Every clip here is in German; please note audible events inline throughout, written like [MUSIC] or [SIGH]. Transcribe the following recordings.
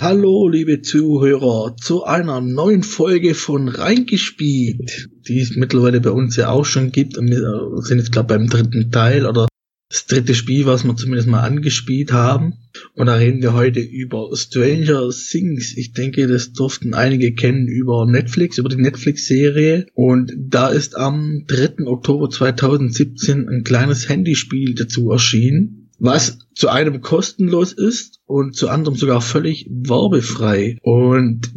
Hallo, liebe Zuhörer, zu einer neuen Folge von Reingespielt, die es mittlerweile bei uns ja auch schon gibt. Und wir sind jetzt, glaube beim dritten Teil oder das dritte Spiel, was wir zumindest mal angespielt haben. Und da reden wir heute über Stranger Things. Ich denke, das durften einige kennen über Netflix, über die Netflix-Serie. Und da ist am 3. Oktober 2017 ein kleines Handyspiel dazu erschienen, was zu einem kostenlos ist und zu anderem sogar völlig werbefrei. Und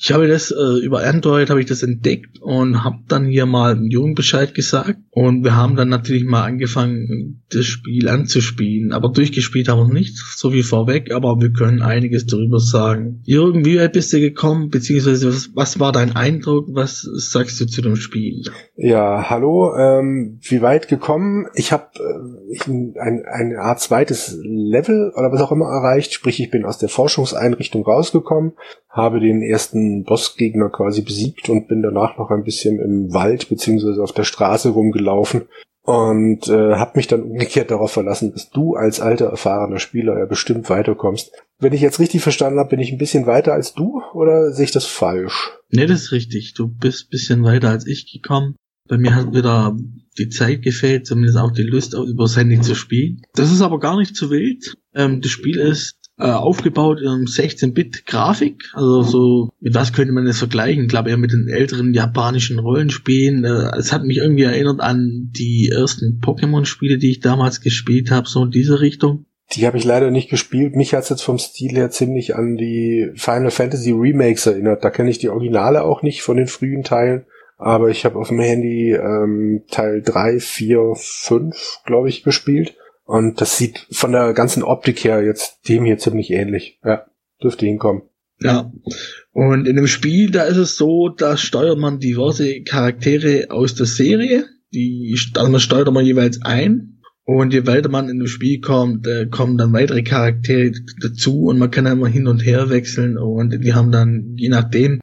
ich habe das äh, über Android habe ich das entdeckt und habe dann hier mal dem Jungen Bescheid gesagt und wir haben dann natürlich mal angefangen das Spiel anzuspielen, aber durchgespielt haben wir nicht, so wie vorweg, aber wir können einiges darüber sagen. Jürgen, wie weit bist du gekommen, beziehungsweise was, was war dein Eindruck, was sagst du zu dem Spiel? Ja, hallo, ähm, wie weit gekommen? Ich habe äh, ein, eine Art zweites Level oder was auch immer erreicht, sprich ich bin aus der Forschungseinrichtung rausgekommen, habe den ersten Bossgegner quasi besiegt und bin danach noch ein bisschen im Wald beziehungsweise auf der Straße rumgelaufen und äh, habe mich dann umgekehrt darauf verlassen, dass du als alter erfahrener Spieler ja bestimmt weiterkommst. Wenn ich jetzt richtig verstanden habe, bin ich ein bisschen weiter als du oder sehe ich das falsch? Nee, das ist richtig. Du bist ein bisschen weiter als ich gekommen. Bei mir hat wieder die Zeit gefällt, zumindest auch die Lust, über das Handy zu spielen. Das ist aber gar nicht zu wild. Ähm, das Spiel ist äh, aufgebaut in 16-Bit-Grafik. Also so, mit was könnte man das vergleichen? Ich glaube eher mit den älteren japanischen Rollenspielen. Äh, es hat mich irgendwie erinnert an die ersten Pokémon-Spiele, die ich damals gespielt habe, so in diese Richtung. Die habe ich leider nicht gespielt. Mich hat's jetzt vom Stil her ziemlich an die Final Fantasy Remakes erinnert. Da kenne ich die Originale auch nicht von den frühen Teilen. Aber ich habe auf dem Handy ähm, Teil 3, 4, 5, glaube ich, gespielt. Und das sieht von der ganzen Optik her jetzt dem hier ziemlich ähnlich. Ja, dürfte hinkommen. Ja. Und in dem Spiel, da ist es so, da steuert man diverse Charaktere aus der Serie. Die, steuert man jeweils ein. Und je weiter man in das Spiel kommt, äh, kommen dann weitere Charaktere dazu und man kann dann immer hin und her wechseln und die haben dann, je nachdem,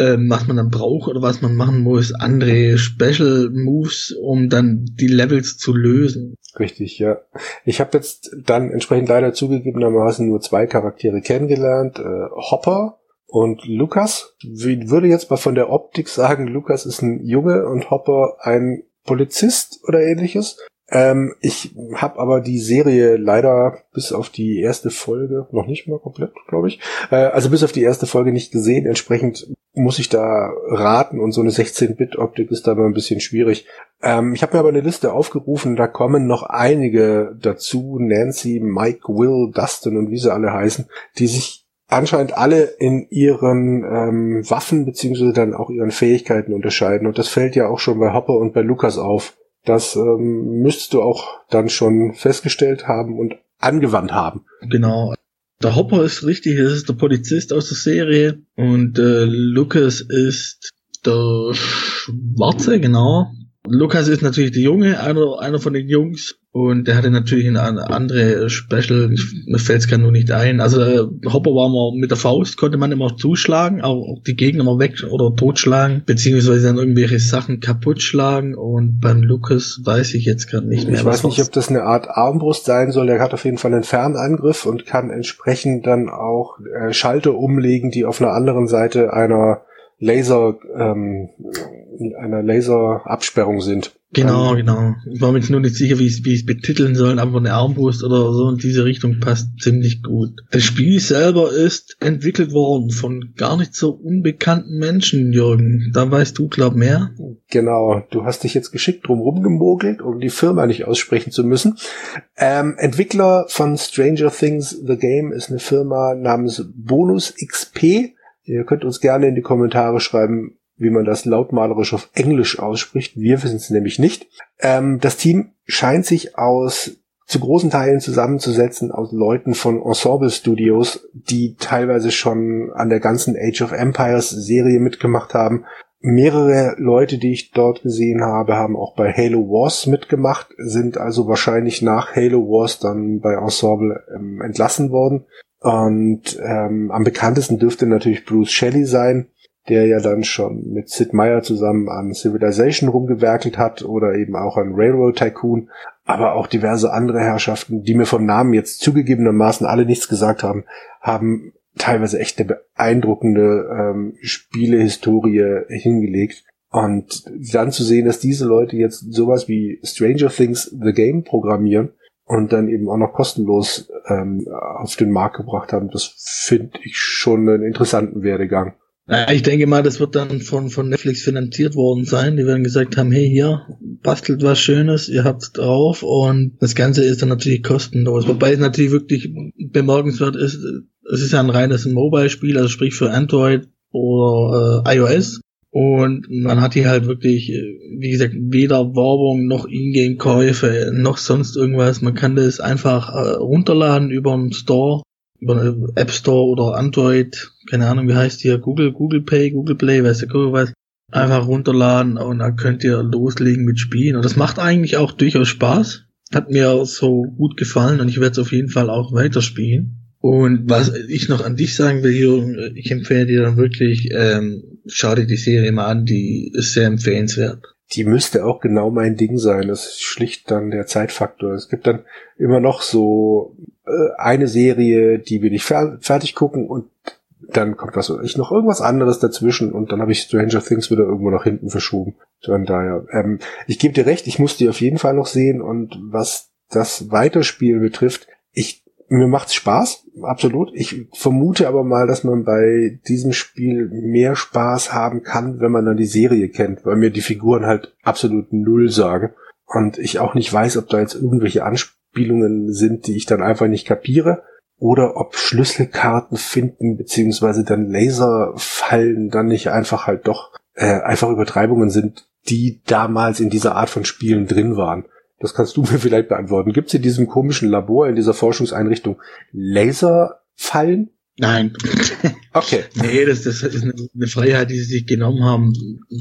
ähm, was man dann braucht oder was man machen muss, andere Special Moves, um dann die Levels zu lösen. Richtig, ja. Ich habe jetzt dann entsprechend leider zugegebenermaßen nur zwei Charaktere kennengelernt, äh, Hopper und Lukas. Ich würde jetzt mal von der Optik sagen, Lukas ist ein Junge und Hopper ein Polizist oder ähnliches. Ähm, ich habe aber die Serie leider bis auf die erste Folge, noch nicht mal komplett, glaube ich, äh, also bis auf die erste Folge nicht gesehen. Entsprechend muss ich da raten und so eine 16-Bit-Optik ist da mal ein bisschen schwierig. Ähm, ich habe mir aber eine Liste aufgerufen, da kommen noch einige dazu, Nancy, Mike, Will, Dustin und wie sie alle heißen, die sich anscheinend alle in ihren ähm, Waffen beziehungsweise dann auch ihren Fähigkeiten unterscheiden. Und das fällt ja auch schon bei Hopper und bei Lukas auf. Das ähm, müsstest du auch dann schon festgestellt haben und angewandt haben. Genau. Der Hopper ist richtig, das ist der Polizist aus der Serie und äh, Lucas ist der Schwarze, genau. Lukas ist natürlich der Junge, einer, einer von den Jungs. Und der hatte natürlich eine andere Special, mir fällt es gerade nur nicht ein. Also äh, Hopper war mal mit der Faust, konnte man immer zuschlagen, auch die Gegner mal weg oder totschlagen, beziehungsweise dann irgendwelche Sachen kaputt schlagen. Und beim Lukas weiß ich jetzt gerade nicht mehr. Ich weiß nicht, ob das eine Art Armbrust sein soll. Der hat auf jeden Fall einen Fernangriff und kann entsprechend dann auch äh, Schalter umlegen, die auf einer anderen Seite einer Laser, ähm, einer Laserabsperrung sind. Genau, ähm, genau. Ich war mir jetzt nur nicht sicher, wie ich es betiteln soll, aber eine Armbrust oder so in diese Richtung passt ziemlich gut. Das Spiel selber ist entwickelt worden von gar nicht so unbekannten Menschen, Jürgen. Da weißt du, glaub, mehr. Genau. Du hast dich jetzt geschickt drum rumgemogelt, um die Firma nicht aussprechen zu müssen. Ähm, Entwickler von Stranger Things The Game ist eine Firma namens Bonus XP Ihr könnt uns gerne in die Kommentare schreiben, wie man das lautmalerisch auf Englisch ausspricht. Wir wissen es nämlich nicht. Ähm, das Team scheint sich aus zu großen Teilen zusammenzusetzen aus Leuten von Ensemble Studios, die teilweise schon an der ganzen Age of Empires Serie mitgemacht haben. Mehrere Leute, die ich dort gesehen habe, haben auch bei Halo Wars mitgemacht, sind also wahrscheinlich nach Halo Wars dann bei Ensemble ähm, entlassen worden. Und ähm, am bekanntesten dürfte natürlich Bruce Shelley sein, der ja dann schon mit Sid Meier zusammen an Civilization rumgewerkelt hat oder eben auch an Railroad Tycoon, aber auch diverse andere Herrschaften, die mir vom Namen jetzt zugegebenermaßen alle nichts gesagt haben, haben teilweise echt eine beeindruckende ähm, Spielehistorie hingelegt. Und dann zu sehen, dass diese Leute jetzt sowas wie Stranger Things The Game programmieren und dann eben auch noch kostenlos ähm, auf den Markt gebracht haben, das finde ich schon einen interessanten Werdegang. Ich denke mal, das wird dann von, von Netflix finanziert worden sein. Die werden gesagt haben, hey, hier, bastelt was Schönes, ihr habt's drauf und das Ganze ist dann natürlich kostenlos. Wobei es natürlich wirklich bemerkenswert ist, es ist ja ein reines Mobile-Spiel, also sprich für Android oder äh, iOS. Und man hat hier halt wirklich, wie gesagt, weder Werbung noch Ingame-Käufe noch sonst irgendwas. Man kann das einfach äh, runterladen über einen Store, über App Store oder Android, keine Ahnung, wie heißt hier, Google, Google Pay, Google Play, weiß der Google was. Einfach runterladen und dann könnt ihr loslegen mit Spielen. Und das macht eigentlich auch durchaus Spaß. Hat mir so gut gefallen und ich werde es auf jeden Fall auch weiterspielen. Und was ich noch an dich sagen will, Jürgen, ich empfehle dir dann wirklich, ähm, schau dir die Serie mal an, die ist sehr empfehlenswert. Die müsste auch genau mein Ding sein. Das ist schlicht dann der Zeitfaktor. Es gibt dann immer noch so äh, eine Serie, die will ich fer fertig gucken und dann kommt was ich noch irgendwas anderes dazwischen und dann habe ich Stranger Things wieder irgendwo nach hinten verschoben. Von daher, ähm, ich gebe dir recht, ich muss die auf jeden Fall noch sehen und was das Weiterspielen betrifft, ich mir macht's Spaß, absolut. Ich vermute aber mal, dass man bei diesem Spiel mehr Spaß haben kann, wenn man dann die Serie kennt, weil mir die Figuren halt absolut null sagen. Und ich auch nicht weiß, ob da jetzt irgendwelche Anspielungen sind, die ich dann einfach nicht kapiere. Oder ob Schlüsselkarten finden, beziehungsweise dann Laserfallen dann nicht einfach halt doch äh, einfach Übertreibungen sind, die damals in dieser Art von Spielen drin waren. Das kannst du [LAUGHS] mir vielleicht beantworten. Gibt es in diesem komischen Labor, in dieser Forschungseinrichtung Laserfallen? Nein. Okay. [LAUGHS] nee, das, das ist eine, Freiheit, die sie sich genommen haben.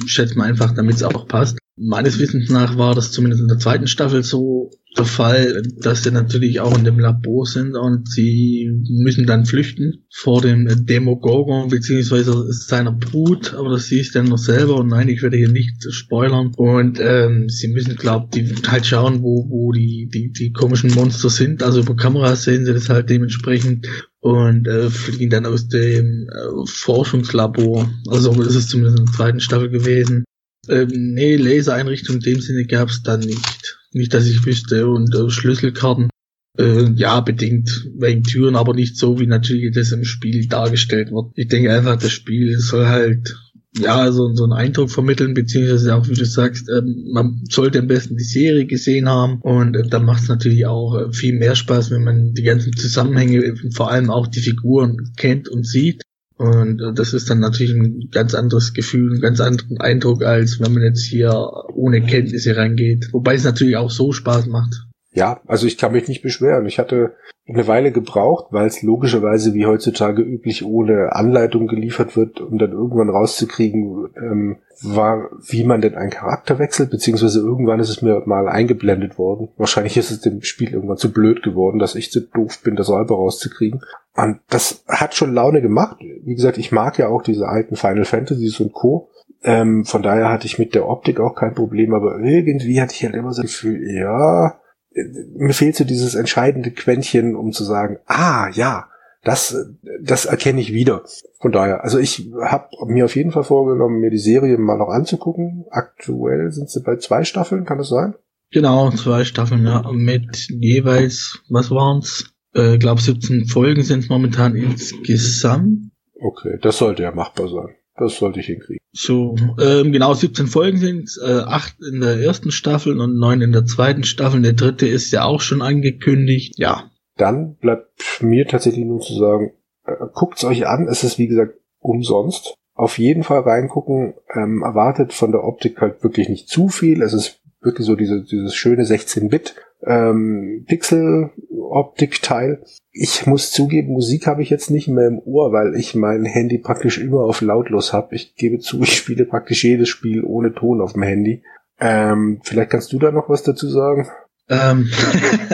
Schätzt man einfach, damit es auch passt. Meines Wissens nach war das zumindest in der zweiten Staffel so der Fall, dass sie natürlich auch in dem Labor sind und sie müssen dann flüchten vor dem Demogorgon beziehungsweise seiner Brut, aber das siehst du dann noch selber und nein, ich werde hier nicht spoilern und ähm, sie müssen, glaube ich, halt schauen, wo, wo die, die, die komischen Monster sind, also über Kameras sehen sie das halt dementsprechend und äh, fliegen dann aus dem äh, Forschungslabor, also ist zumindest in der zweiten Staffel gewesen ähm, nee, Lasereinrichtung in dem Sinne gab es dann nicht. Nicht, dass ich wüsste. Und äh, Schlüsselkarten, äh, ja, bedingt wegen Türen, aber nicht so, wie natürlich das im Spiel dargestellt wird. Ich denke einfach, das Spiel soll halt ja, so, so einen Eindruck vermitteln, beziehungsweise auch, wie du sagst, ähm, man sollte am besten die Serie gesehen haben und äh, dann macht es natürlich auch äh, viel mehr Spaß, wenn man die ganzen Zusammenhänge, vor allem auch die Figuren kennt und sieht. Und äh, das ist dann natürlich ein ganz anderes Gefühl, ein ganz anderen Eindruck, als wenn man jetzt hier ohne Kenntnisse reingeht. Wobei es natürlich auch so Spaß macht. Ja, also ich kann mich nicht beschweren. Ich hatte eine Weile gebraucht, weil es logischerweise wie heutzutage üblich ohne Anleitung geliefert wird, um dann irgendwann rauszukriegen, ähm, war, wie man denn einen Charakter wechselt, beziehungsweise irgendwann ist es mir mal eingeblendet worden. Wahrscheinlich ist es dem Spiel irgendwann zu blöd geworden, dass ich zu doof bin, das selber rauszukriegen. Und das hat schon Laune gemacht. Wie gesagt, ich mag ja auch diese alten Final Fantasies und Co. Ähm, von daher hatte ich mit der Optik auch kein Problem, aber irgendwie hatte ich halt immer so das Gefühl, ja, mir fehlt so dieses entscheidende Quäntchen, um zu sagen, ah ja, das, das erkenne ich wieder. Von daher, also ich habe mir auf jeden Fall vorgenommen, mir die Serie mal noch anzugucken. Aktuell sind sie bei zwei Staffeln, kann das sein? Genau, zwei Staffeln, ja, mit jeweils, was waren's? Äh, glaube 17 Folgen sind momentan insgesamt. Okay, das sollte ja machbar sein. Das sollte ich hinkriegen. So, ähm, genau, 17 Folgen sind äh, acht in der ersten Staffel und neun in der zweiten Staffel. Der dritte ist ja auch schon angekündigt. Ja. Dann bleibt mir tatsächlich nur zu sagen, äh, guckt's euch an. Es ist wie gesagt umsonst. Auf jeden Fall reingucken. Ähm, erwartet von der Optik halt wirklich nicht zu viel. Es ist wirklich so diese, dieses schöne 16-Bit ähm, Pixel-Optik-Teil. Ich muss zugeben, Musik habe ich jetzt nicht mehr im Ohr, weil ich mein Handy praktisch immer auf lautlos habe. Ich gebe zu, ich spiele praktisch jedes Spiel ohne Ton auf dem Handy. Ähm, vielleicht kannst du da noch was dazu sagen? Ähm,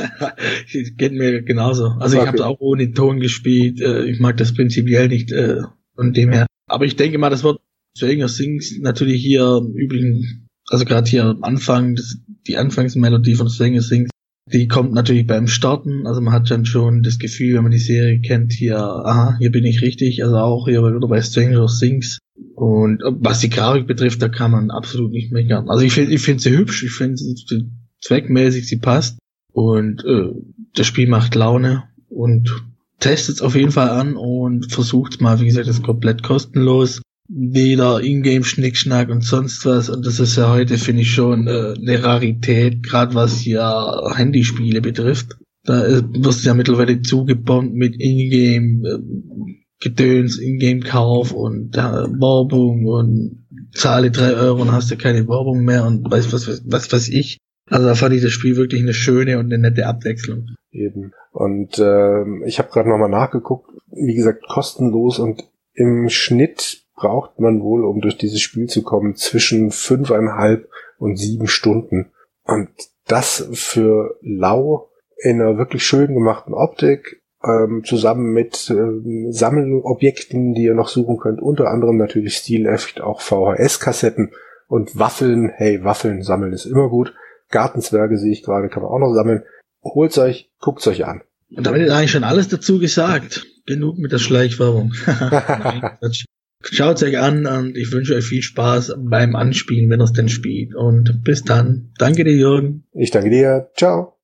[LAUGHS] geht mir genauso. Also okay. ich habe es auch ohne Ton gespielt. Äh, ich mag das prinzipiell nicht äh, von dem her. Aber ich denke mal, das wird Stranger Things natürlich hier übrigens, also gerade hier am Anfang, das, die Anfangsmelodie von Stranger Things Die kommt natürlich beim Starten, also man hat dann schon das Gefühl, wenn man die Serie kennt, hier, aha, hier bin ich richtig, also auch hier wieder bei Stranger Things. Und was die Grafik betrifft, da kann man absolut nicht meckern. Also ich finde ich finde sie hübsch, ich finde sie zweckmäßig, sie passt. Und äh, das Spiel macht Laune und testet es auf jeden Fall an und versucht mal, wie gesagt, das komplett kostenlos weder Ingame-Schnickschnack und sonst was. Und das ist ja heute, finde ich, schon äh, eine Rarität, gerade was ja Handyspiele betrifft. Da äh, wirst du ja mittlerweile zugebombt mit Ingame äh, Ingame-Kauf und äh, Werbung und zahle drei Euro und hast du keine Werbung mehr und weiß was, was, was weiß ich. Also da fand ich das Spiel wirklich eine schöne und eine nette Abwechslung. Eben. Und äh, ich habe gerade nochmal nachgeguckt, wie gesagt, kostenlos und im Schnitt braucht man wohl, um durch dieses Spiel zu kommen, zwischen fünfeinhalb und sieben Stunden. Und das für Lau in einer wirklich schön gemachten Optik, ähm, zusammen mit ähm, Sammelobjekten, die ihr noch suchen könnt, unter anderem natürlich stilecht auch VHS-Kassetten und Waffeln. Hey, Waffeln sammeln ist immer gut. Gartenzwerge sehe ich gerade, kann man auch noch sammeln. Holt's euch, guckt's euch an. Und damit ist eigentlich schon alles dazu gesagt. Genug mit der Schleichwerbung. [LAUGHS] Schaut euch an und ich wünsche euch viel Spaß beim Anspielen, wenn ihr es denn spielt. Und bis dann. Danke dir, Jürgen. Ich danke dir. Ciao.